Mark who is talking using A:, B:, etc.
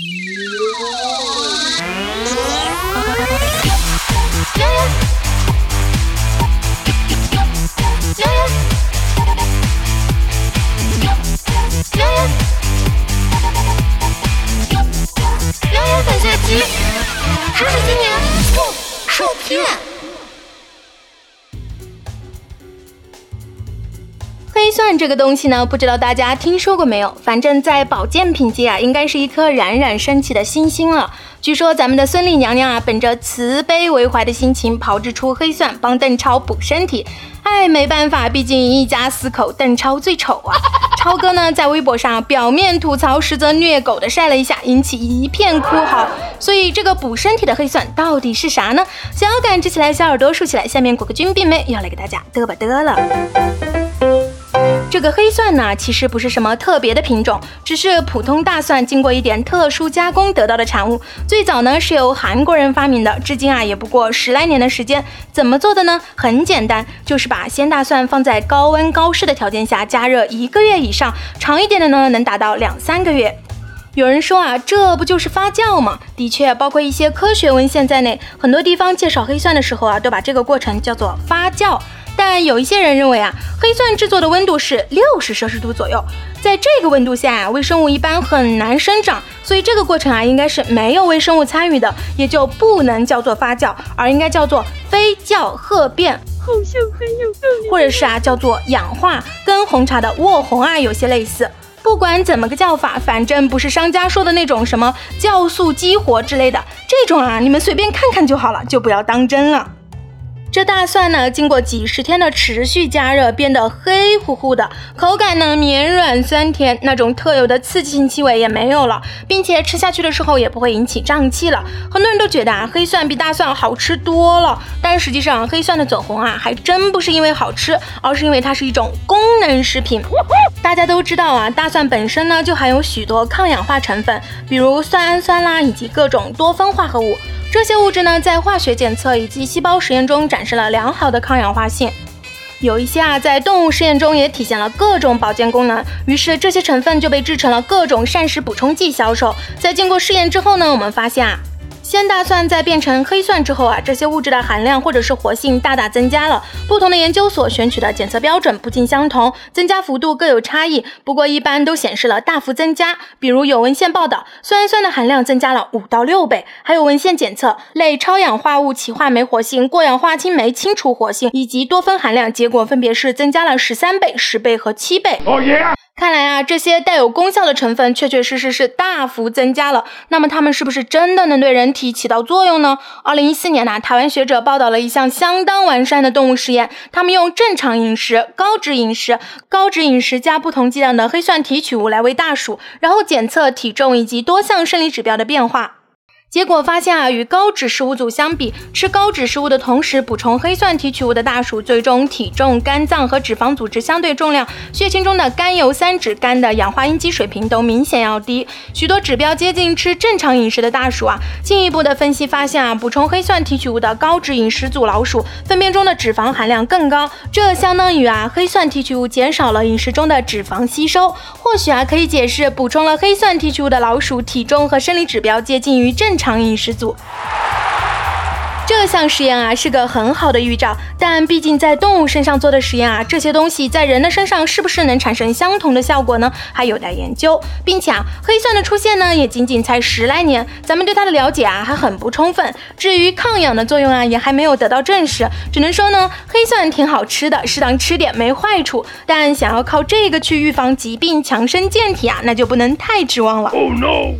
A: 牛牛！牛牛！牛牛！牛牛！本
B: 学
A: 期。
B: 黑蒜这个东西呢，不知道大家听说过没有？反正，在保健品界啊，应该是一颗冉冉升起的新星了。据说咱们的孙俪娘娘啊，本着慈悲为怀的心情，炮制出黑蒜帮邓超补身体。哎，没办法，毕竟一家四口，邓超最丑啊。超哥呢，在微博上表面吐槽，实则虐狗的晒了一下，引起一片哭嚎。所以这个补身体的黑蒜到底是啥呢？想要感知起来，小耳朵竖起来，下面果个军病妹要来给大家嘚吧嘚了。这个黑蒜呢，其实不是什么特别的品种，只是普通大蒜经过一点特殊加工得到的产物。最早呢是由韩国人发明的，至今啊也不过十来年的时间。怎么做的呢？很简单，就是把鲜大蒜放在高温高湿的条件下加热一个月以上，长一点的呢能达到两三个月。有人说啊，这不就是发酵吗？的确，包括一些科学文献在内，很多地方介绍黑蒜的时候啊，都把这个过程叫做发酵。但有一些人认为啊，黑蒜制作的温度是六十摄氏度左右，在这个温度下啊，微生物一般很难生长，所以这个过程啊，应该是没有微生物参与的，也就不能叫做发酵，而应该叫做非酵褐变，
A: 好像很有道理，
B: 或者是啊，叫做氧化，跟红茶的渥红啊有些类似。不管怎么个叫法，反正不是商家说的那种什么酵素激活之类的，这种啊，你们随便看看就好了，就不要当真了。这大蒜呢，经过几十天的持续加热，变得黑乎乎的，口感呢绵软酸甜，那种特有的刺激性气味也没有了，并且吃下去的时候也不会引起胀气了。很多人都觉得啊，黑蒜比大蒜好吃多了，但实际上黑蒜的走红啊，还真不是因为好吃，而是因为它是一种功能食品。大家都知道啊，大蒜本身呢就含有许多抗氧化成分，比如蒜氨酸啦，以及各种多酚化合物。这些物质呢，在化学检测以及细胞实验中展示了良好的抗氧化性，有一些啊，在动物试验中也体现了各种保健功能。于是这些成分就被制成了各种膳食补充剂销售。在经过试验之后呢，我们发现啊。鲜大蒜在变成黑蒜之后啊，这些物质的含量或者是活性大大增加了。不同的研究所选取的检测标准不尽相同，增加幅度各有差异。不过一般都显示了大幅增加。比如有文献报道，酸氨酸的含量增加了五到六倍，还有文献检测类超氧化物歧化酶活性、过氧化氢酶清除活性以及多酚含量，结果分别是增加了十三倍、十倍和七倍。哦耶！看来啊，这些带有功效的成分确确实实是大幅增加了。那么它们是不是真的能对人体起到作用呢？二零一四年呢，台湾学者报道了一项相当完善的动物实验，他们用正常饮食、高脂饮食、高脂饮食加不同剂量的黑蒜提取物来喂大鼠，然后检测体重以及多项生理指标的变化。结果发现啊，与高脂食物组相比，吃高脂食物的同时补充黑蒜提取物的大鼠，最终体重、肝脏和脂肪组织相对重量、血清中的甘油三酯、肝的氧化应激水平都明显要低，许多指标接近吃正常饮食的大鼠啊。进一步的分析发现啊，补充黑蒜提取物的高脂饮食组老鼠，粪便中的脂肪含量更高，这相当于啊，黑蒜提取物减少了饮食中的脂肪吸收，或许啊，可以解释补充了黑蒜提取物的老鼠体重和生理指标接近于正。长饮食组，这项实验啊是个很好的预兆，但毕竟在动物身上做的实验啊，这些东西在人的身上是不是能产生相同的效果呢？还有待研究，并且啊，黑蒜的出现呢也仅仅才十来年，咱们对它的了解啊还很不充分。至于抗氧的作用啊，也还没有得到证实，只能说呢，黑蒜挺好吃的，适当吃点没坏处。但想要靠这个去预防疾病、强身健体啊，那就不能太指望了。Oh no！